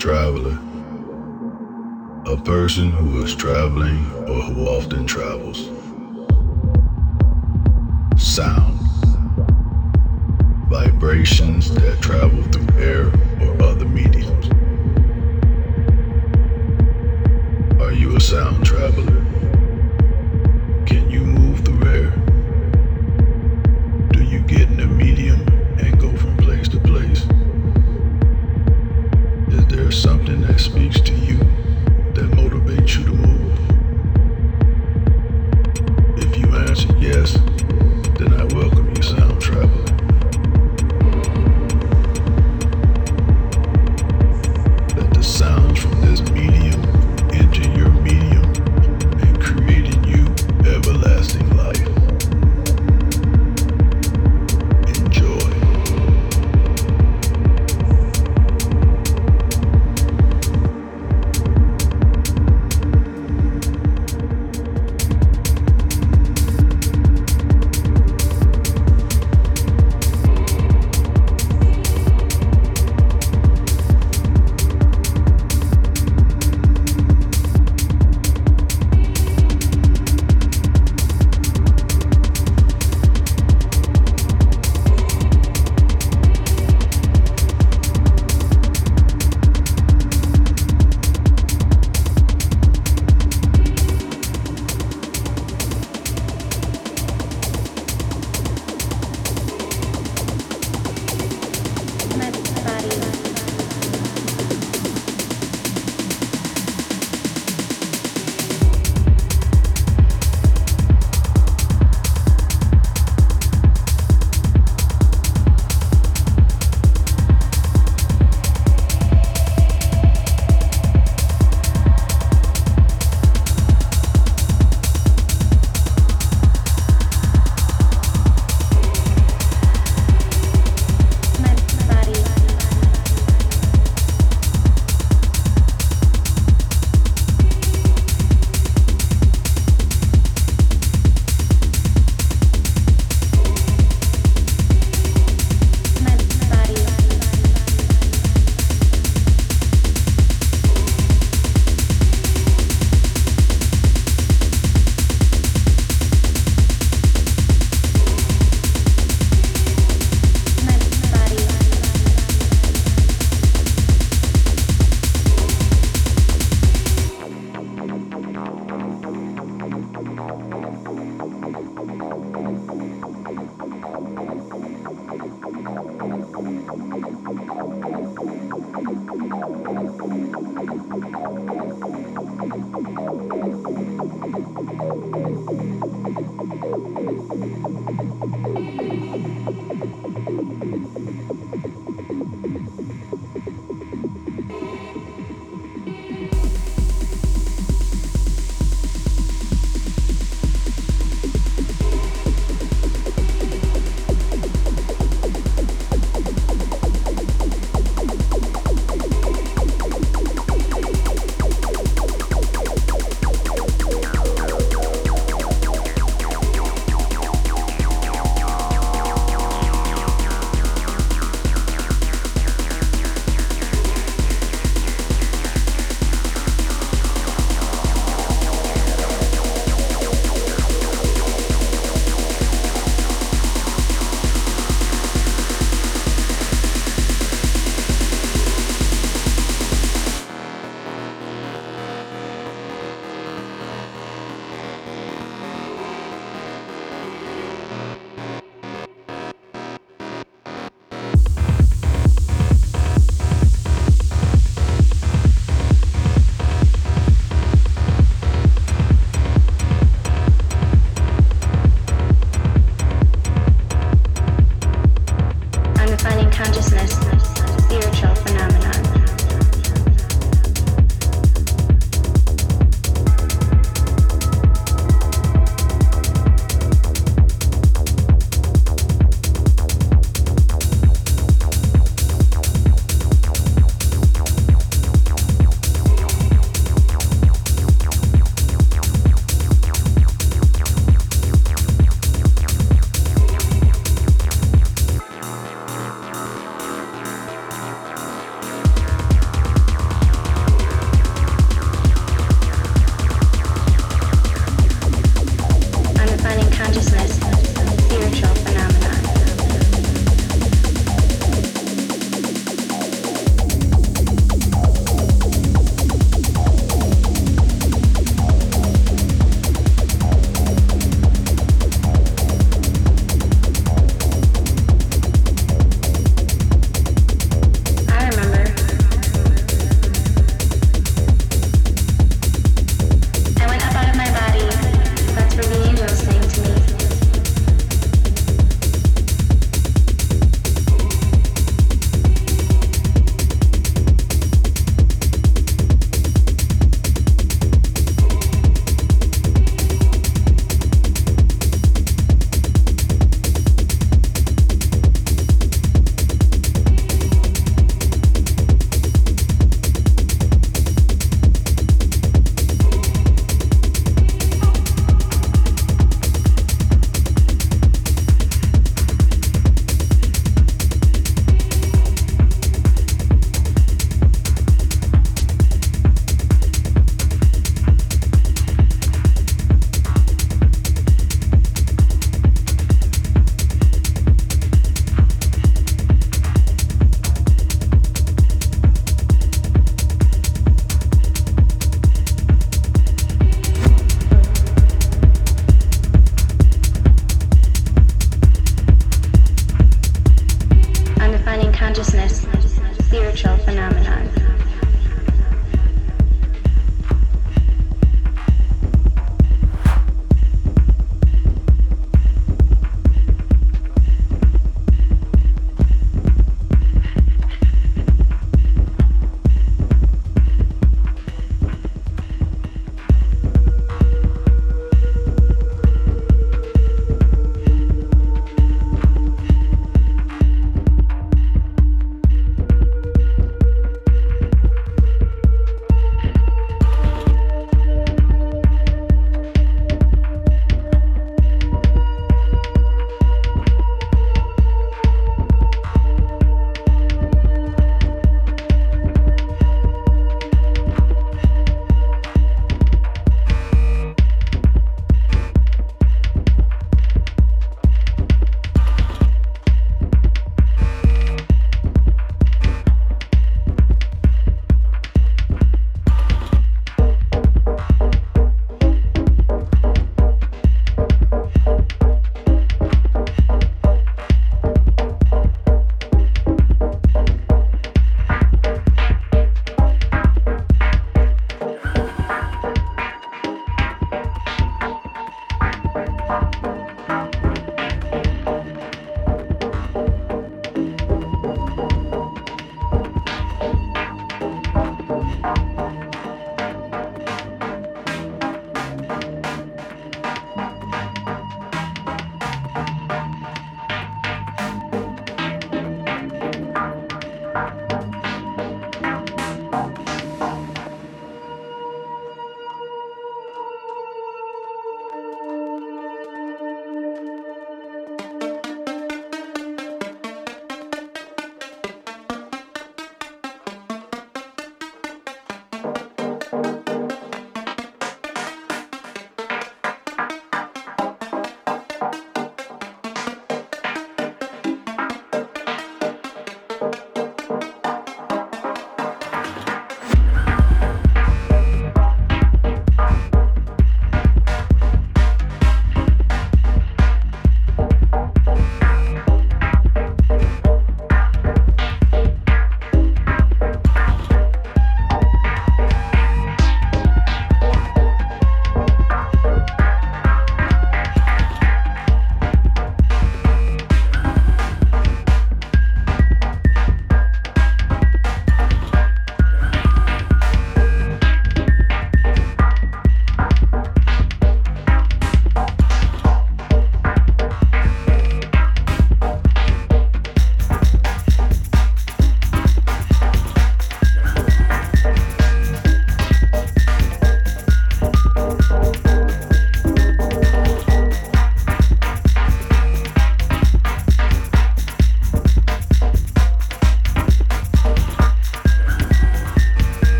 traveler. A person who is traveling or who often travels. Sound. Vibrations that travel through air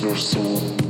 Thank